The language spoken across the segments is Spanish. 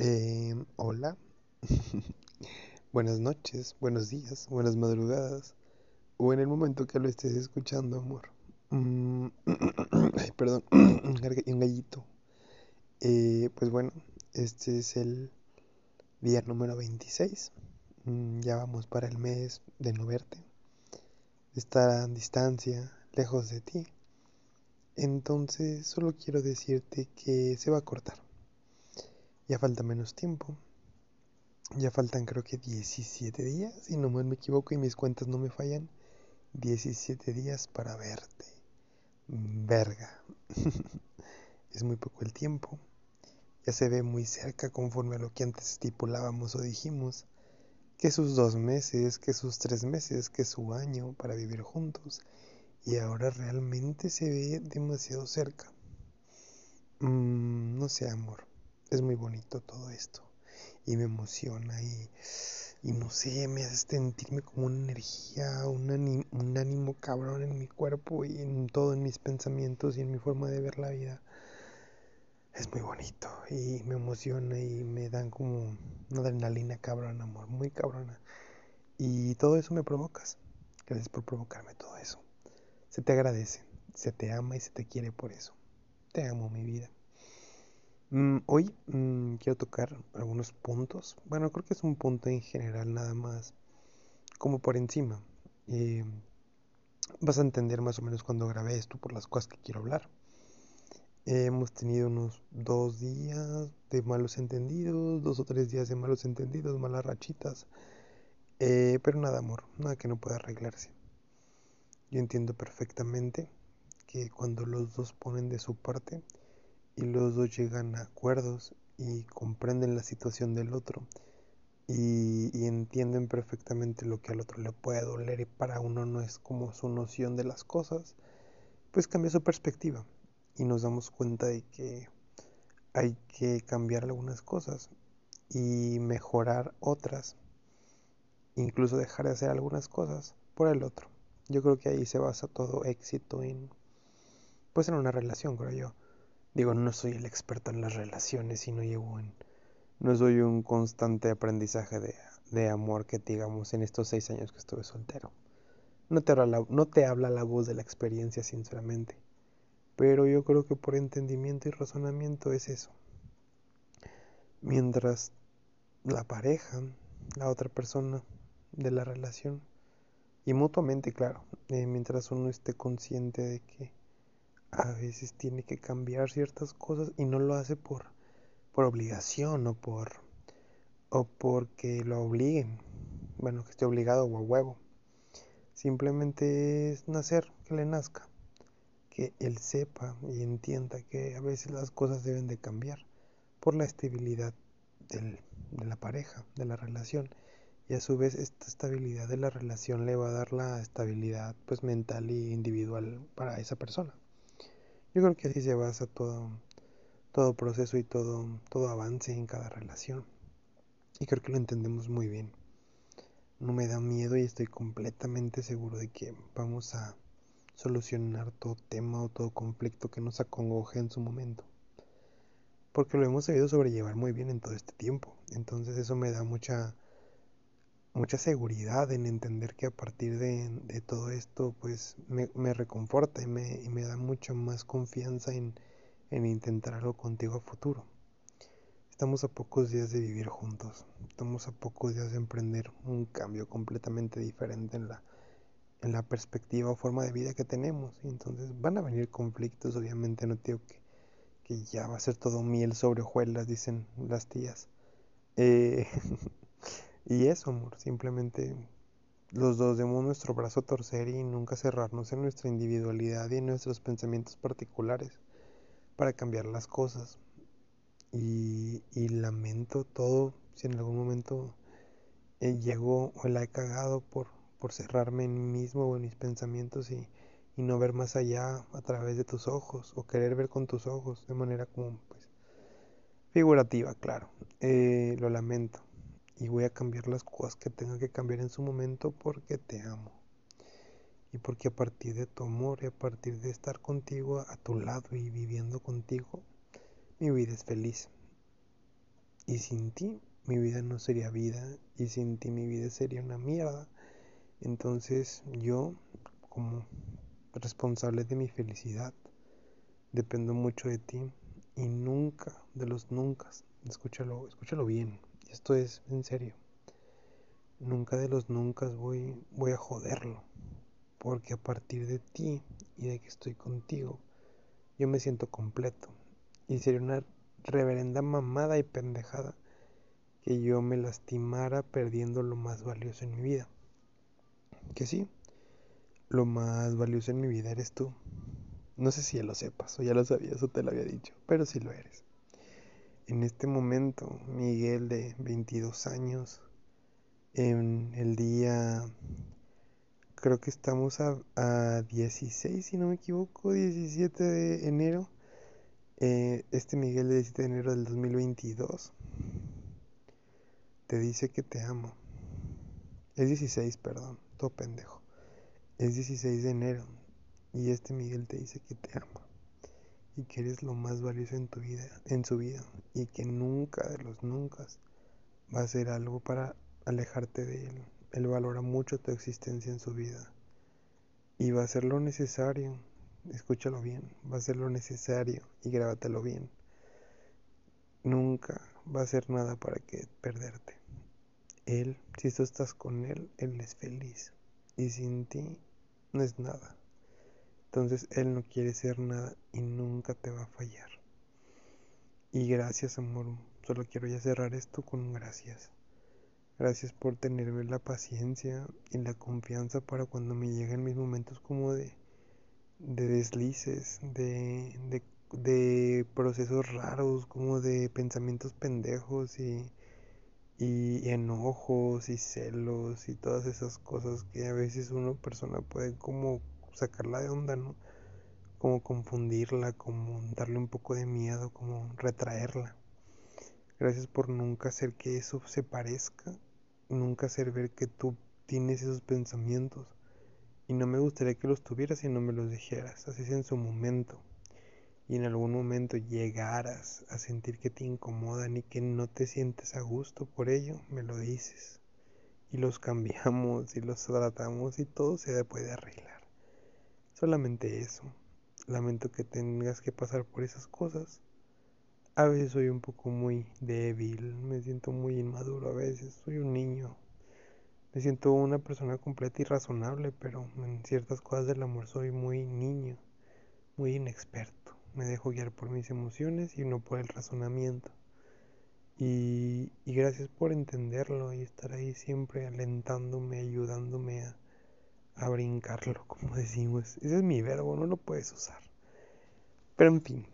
Eh, hola, buenas noches, buenos días, buenas madrugadas, o en el momento que lo estés escuchando, amor. Mm, ay, perdón, un gallito. Eh, pues bueno, este es el día número 26. Mm, ya vamos para el mes de no verte, de estar a distancia, lejos de ti. Entonces, solo quiero decirte que se va a cortar ya falta menos tiempo. Ya faltan creo que 17 días, si no me equivoco y mis cuentas no me fallan. 17 días para verte. Verga. es muy poco el tiempo. Ya se ve muy cerca conforme a lo que antes estipulábamos o dijimos. Que sus dos meses, que sus tres meses, que su año para vivir juntos. Y ahora realmente se ve demasiado cerca. Mm, no sé, amor es muy bonito todo esto y me emociona y, y no sé, me hace sentirme como una energía, un, un ánimo cabrón en mi cuerpo y en todo, en mis pensamientos y en mi forma de ver la vida. Es muy bonito y me emociona y me dan como una adrenalina cabrón, amor, muy cabrona. Y todo eso me provocas. Gracias por provocarme todo eso. Se te agradece, se te ama y se te quiere por eso. Te amo, mi vida. Mm, hoy mm, quiero tocar algunos puntos. Bueno, creo que es un punto en general nada más como por encima. Eh, vas a entender más o menos cuando grabé esto por las cosas que quiero hablar. hemos tenido unos dos días de malos entendidos, dos o tres días de malos entendidos, malas rachitas. Eh, pero nada, amor, nada que no pueda arreglarse. Yo entiendo perfectamente que cuando los dos ponen de su parte, y los dos llegan a acuerdos y comprenden la situación del otro y, entienden perfectamente lo que al otro le puede doler y para uno no es como su noción de las cosas, pues cambia su perspectiva y nos damos cuenta de que hay que cambiar algunas cosas y mejorar otras, incluso dejar de hacer algunas cosas por el otro. Yo creo que ahí se basa todo éxito en pues en una relación, creo yo. Digo, no soy el experto en las relaciones y no llevo en... No soy un constante aprendizaje de, amor que digamos en estos seis años que estuve soltero. No te, habla la, no te habla la voz de la experiencia, sinceramente. Pero yo creo que por entendimiento y razonamiento es eso. Mientras la pareja, la otra persona de la relación, y mutuamente, claro, eh, mientras uno esté consciente de que a veces tiene que cambiar ciertas cosas y no lo hace por, por obligación o por o porque lo obliguen. Bueno, que esté obligado o a huevo. Simplemente es nacer, que le nazca. Que él sepa y entienda que a veces las cosas deben de cambiar por la estabilidad del, de la pareja, de la relación. Y a su vez esta estabilidad de la relación le va a dar la estabilidad pues mental y individual para esa persona. Yo creo que así se basa todo, todo proceso y todo, todo avance en cada relación. Y creo que lo entendemos muy bien. No me da miedo y estoy completamente seguro de que vamos a solucionar todo tema o todo conflicto que nos acongoje en su momento. Porque lo hemos sabido sobrellevar muy bien en todo este tiempo. Entonces eso me da mucha mucha seguridad en entender que a partir de, todo esto pues me, reconforta y me, y me, da mucha más confianza en, en, intentar algo contigo a futuro. Estamos a pocos días de vivir juntos, estamos a pocos días de emprender un cambio completamente diferente en la, en la perspectiva o forma de vida que tenemos. Y entonces van a venir conflictos, obviamente no digo que, que ya va a ser todo miel sobre hojuelas, dicen las tías. Eh, Y eso, amor, simplemente los dos demos nuestro brazo a torcer y nunca cerrarnos en nuestra individualidad y en nuestros pensamientos particulares para cambiar las cosas. Y, lamento todo si en algún momento eh, llego o la he cagado por, por cerrarme en mí mismo o en mis pensamientos y, no ver más allá a través de tus ojos o querer ver con tus ojos de manera como pues figurativa, claro. Eh, lo lamento y voy a cambiar las cosas que tenga que cambiar en su momento porque te amo. Y porque a partir de tu amor y a partir de estar contigo a tu lado y viviendo contigo, mi vida es feliz. Y sin ti mi vida no sería vida y sin ti mi vida sería una mierda. Entonces yo, como responsable de mi felicidad, dependo mucho de ti y nunca, de los nunca, escúchalo, escúchalo bien, esto es en serio, nunca de los nunca voy, a joderlo, porque a partir de ti y de que estoy contigo, yo me siento completo y sería una reverenda mamada y pendejada que yo me lastimara perdiendo lo más valioso en mi vida. Que sí, lo más valioso en mi vida eres tú. No sé si ya lo sepas o ya lo sabías o te lo había dicho, pero sí lo eres. En este momento, Miguel de 22 años, en el día, creo que estamos a, a 16, si no me equivoco, 17 de enero, eh, este Miguel de 17 de enero del 2022 te dice que te amo. Es 16, perdón, todo pendejo. Es 16 de enero y este Miguel te dice que te ama y que eres lo más valioso en tu vida, en su vida y que nunca de los nunca va a hacer algo para alejarte de él. Él valora mucho tu existencia en su vida y va a hacer lo necesario escúchalo bien, va a ser lo necesario y grábatelo bien. Nunca va a hacer nada para que perderte. Él, si tú estás con él, él es feliz. Y sin ti no es nada. Entonces él no quiere ser nada y nunca te va a fallar. Y gracias, amor. Solo quiero ya cerrar esto con gracias. Gracias por tenerme la paciencia y la confianza para cuando me lleguen mis momentos como de de deslices, de, de, de, procesos raros, como de pensamientos pendejos y, y enojos y celos y todas esas cosas que a veces una persona puede como sacarla de onda, ¿no? Como confundirla, como darle un poco de miedo, como retraerla. Gracias por nunca hacer que eso se parezca, nunca hacer ver que tú tienes esos pensamientos y no me gustaría que los tuvieras y no me los dijeras, así es en su momento. Y en algún momento llegaras a sentir que te incomodan y que no te sientes a gusto por ello, me lo dices. Y los cambiamos y los tratamos y todo se puede arreglar. Solamente eso. Lamento que tengas que pasar por esas cosas. A veces soy un poco muy débil, me siento muy inmaduro a veces, soy un niño, me siento una persona completa y razonable, pero en ciertas cosas del amor soy muy niño, muy inexperto. Me dejo guiar por mis emociones y no por el razonamiento. Y, gracias por entenderlo y estar ahí siempre alentándome, ayudándome a, a brincarlo, como decimos. Ese es mi verbo, no lo puedes usar. Pero en fin,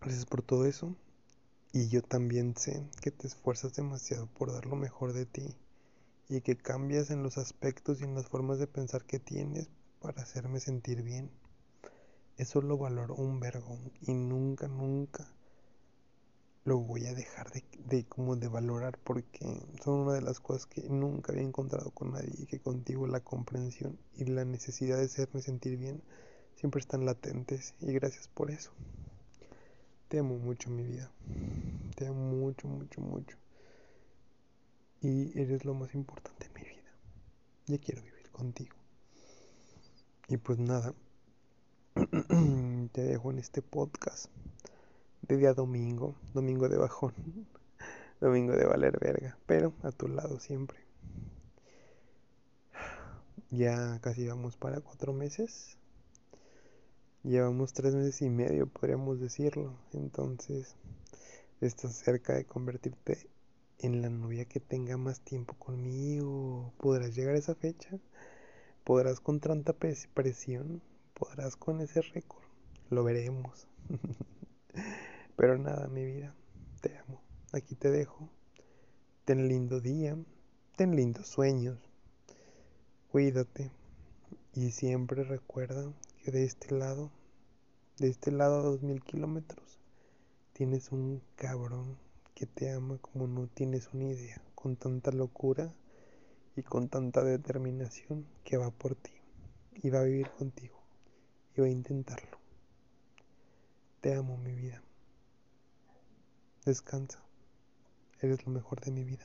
gracias por todo eso. Y yo también sé que te esfuerzas demasiado por dar lo mejor de ti y que cambias en los aspectos y en las formas de pensar que tienes para hacerme sentir bien. Eso lo valoro un vergo y nunca, nunca lo voy a dejar de, de, como de valorar porque son una de las cosas que nunca había encontrado con nadie y que contigo la comprensión y la necesidad de hacerme sentir bien siempre están latentes y gracias por eso. Te amo mucho mi vida. Te amo mucho, mucho, mucho y eres lo más importante en mi vida. Ya quiero vivir contigo. Y pues nada, te dejo en este podcast de día domingo, domingo de bajón, domingo de valer verga, pero a tu lado siempre. Ya casi vamos para cuatro meses. Llevamos tres meses y medio, podríamos decirlo. Entonces, estás cerca de convertirte en la novia que tenga más tiempo conmigo. ¿Podrás llegar a esa fecha? ¿Podrás con tanta presión? ¿Podrás con ese récord? Lo veremos. Pero nada, mi vida, te amo. Aquí te dejo. Ten lindo día, ten lindos sueños. Cuídate y siempre recuerda que de este lado, de este lado a dos mil kilómetros, tienes un cabrón que te ama como no tienes una idea, con tanta locura y con tanta determinación que va por ti y va a vivir contigo y va a intentarlo. Te amo mi vida. Descansa. eres lo mejor de mi vida.